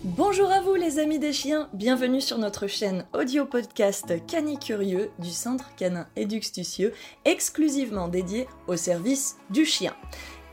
Bonjour à vous les amis des chiens, bienvenue sur notre chaîne audio podcast Canicurieux du Centre Canin Éduxtucieux, exclusivement dédié au service du chien.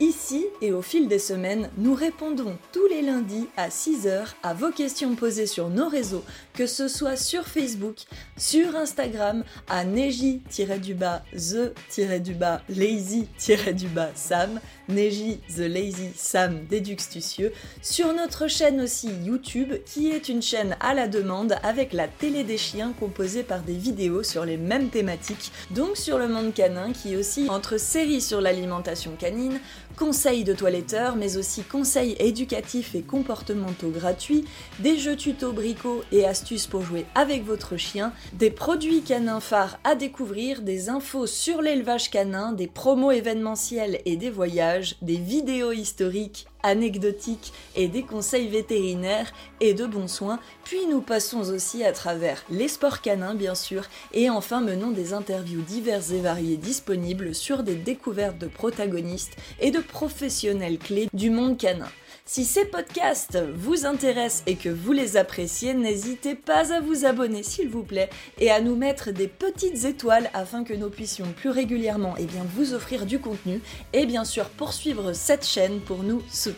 Ici et au fil des semaines, nous répondons tous les lundis à 6h à vos questions posées sur nos réseaux, que ce soit sur Facebook, sur Instagram, à neji-du-bas, the-du-bas, lazy-du-bas, Sam, Neji the Lazy Sam Déduxtucieux, sur notre chaîne aussi YouTube, qui est une chaîne à la demande avec la télé des chiens composée par des vidéos sur les mêmes thématiques, donc sur le monde canin qui est aussi entre séries sur l'alimentation canine, conseils de toiletteurs, mais aussi conseils éducatifs et comportementaux gratuits, des jeux tuto bricots et astuces pour jouer avec votre chien, des produits canins phares à découvrir, des infos sur l'élevage canin, des promos événementiels et des voyages, des vidéos historiques anecdotiques et des conseils vétérinaires et de bons soins, puis nous passons aussi à travers les sports canins bien sûr, et enfin menons des interviews diverses et variées disponibles sur des découvertes de protagonistes et de professionnels clés du monde canin. Si ces podcasts vous intéressent et que vous les appréciez, n'hésitez pas à vous abonner s'il vous plaît et à nous mettre des petites étoiles afin que nous puissions plus régulièrement eh bien, vous offrir du contenu et bien sûr poursuivre cette chaîne pour nous soutenir.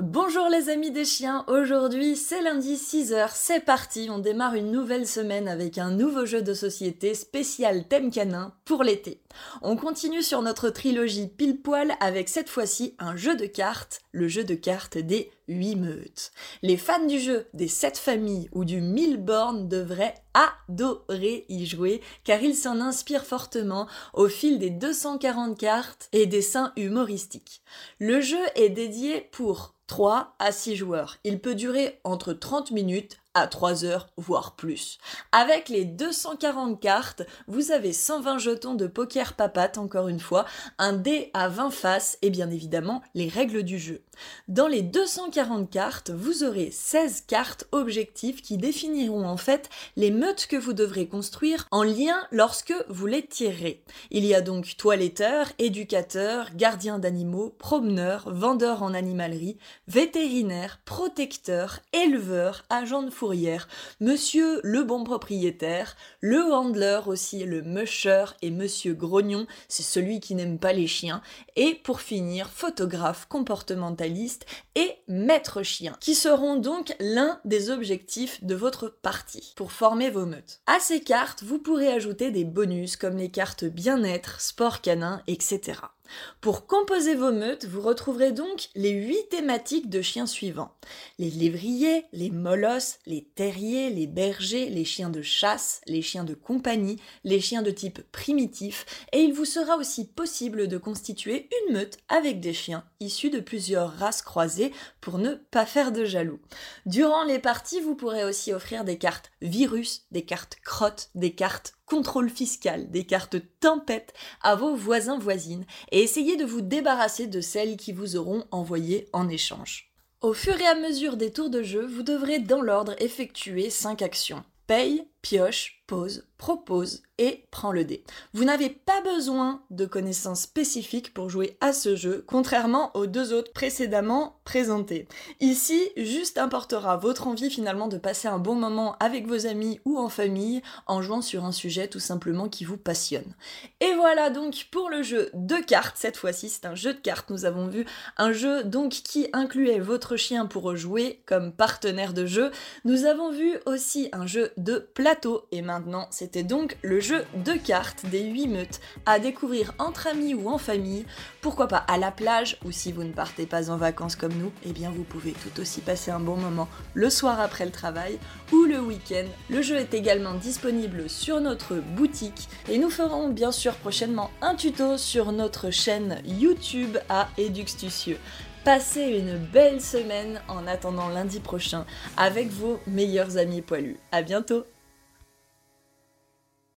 Bonjour les amis des chiens, aujourd'hui c'est lundi 6h, c'est parti, on démarre une nouvelle semaine avec un nouveau jeu de société spécial thème canin pour l'été. On continue sur notre trilogie pile poil avec cette fois-ci un jeu de cartes, le jeu de cartes des 8 meutes. Les fans du jeu des 7 familles ou du 1000 bornes devraient adorer y jouer car il s'en inspire fortement au fil des 240 cartes et dessins humoristiques. Le jeu est dédié pour 3 à 6 joueurs. Il peut durer entre 30 minutes à 3 heures, voire plus. Avec les 240 cartes, vous avez 120 jetons de poker papate, encore une fois, un dé à 20 faces et bien évidemment les règles du jeu. Dans les 240 cartes, vous aurez 16 cartes objectifs qui définiront en fait les meutes que vous devrez construire en lien lorsque vous les tirerez. Il y a donc toiletteur, éducateur, gardien d'animaux, promeneur, vendeur en animalerie, vétérinaire, protecteur, éleveur, agent de monsieur le bon propriétaire, le handler aussi, le musher et monsieur grognon, c'est celui qui n'aime pas les chiens, et pour finir, photographe comportementaliste et maître chien, qui seront donc l'un des objectifs de votre partie pour former vos meutes. À ces cartes, vous pourrez ajouter des bonus comme les cartes bien-être, sport canin, etc. Pour composer vos meutes, vous retrouverez donc les huit thématiques de chiens suivants. Les lévriers, les molosses, les terriers, les bergers, les chiens de chasse, les chiens de compagnie, les chiens de type primitif, et il vous sera aussi possible de constituer une meute avec des chiens issus de plusieurs races croisées pour ne pas faire de jaloux. Durant les parties, vous pourrez aussi offrir des cartes virus, des cartes crottes, des cartes contrôle fiscal, des cartes tempête à vos voisins voisines et essayez de vous débarrasser de celles qui vous auront envoyé en échange. Au fur et à mesure des tours de jeu, vous devrez dans l'ordre effectuer 5 actions. Paye, pioche, pose, propose et prends le dé. Vous n'avez pas besoin de connaissances spécifiques pour jouer à ce jeu, contrairement aux deux autres précédemment présentés. Ici, juste importera votre envie finalement de passer un bon moment avec vos amis ou en famille en jouant sur un sujet tout simplement qui vous passionne. Et voilà donc pour le jeu de cartes, cette fois-ci c'est un jeu de cartes, nous avons vu un jeu donc qui incluait votre chien pour jouer comme partenaire de jeu. Nous avons vu aussi un jeu de et maintenant c'était donc le jeu jeu de cartes des 8 meutes à découvrir entre amis ou en famille, pourquoi pas à la plage ou si vous ne partez pas en vacances comme nous, eh bien vous pouvez tout aussi passer un bon moment le soir après le travail ou le week-end. Le jeu est également disponible sur notre boutique et nous ferons bien sûr prochainement un tuto sur notre chaîne YouTube à Eduxtucieux. Passez une belle semaine en attendant lundi prochain avec vos meilleurs amis poilus. À bientôt!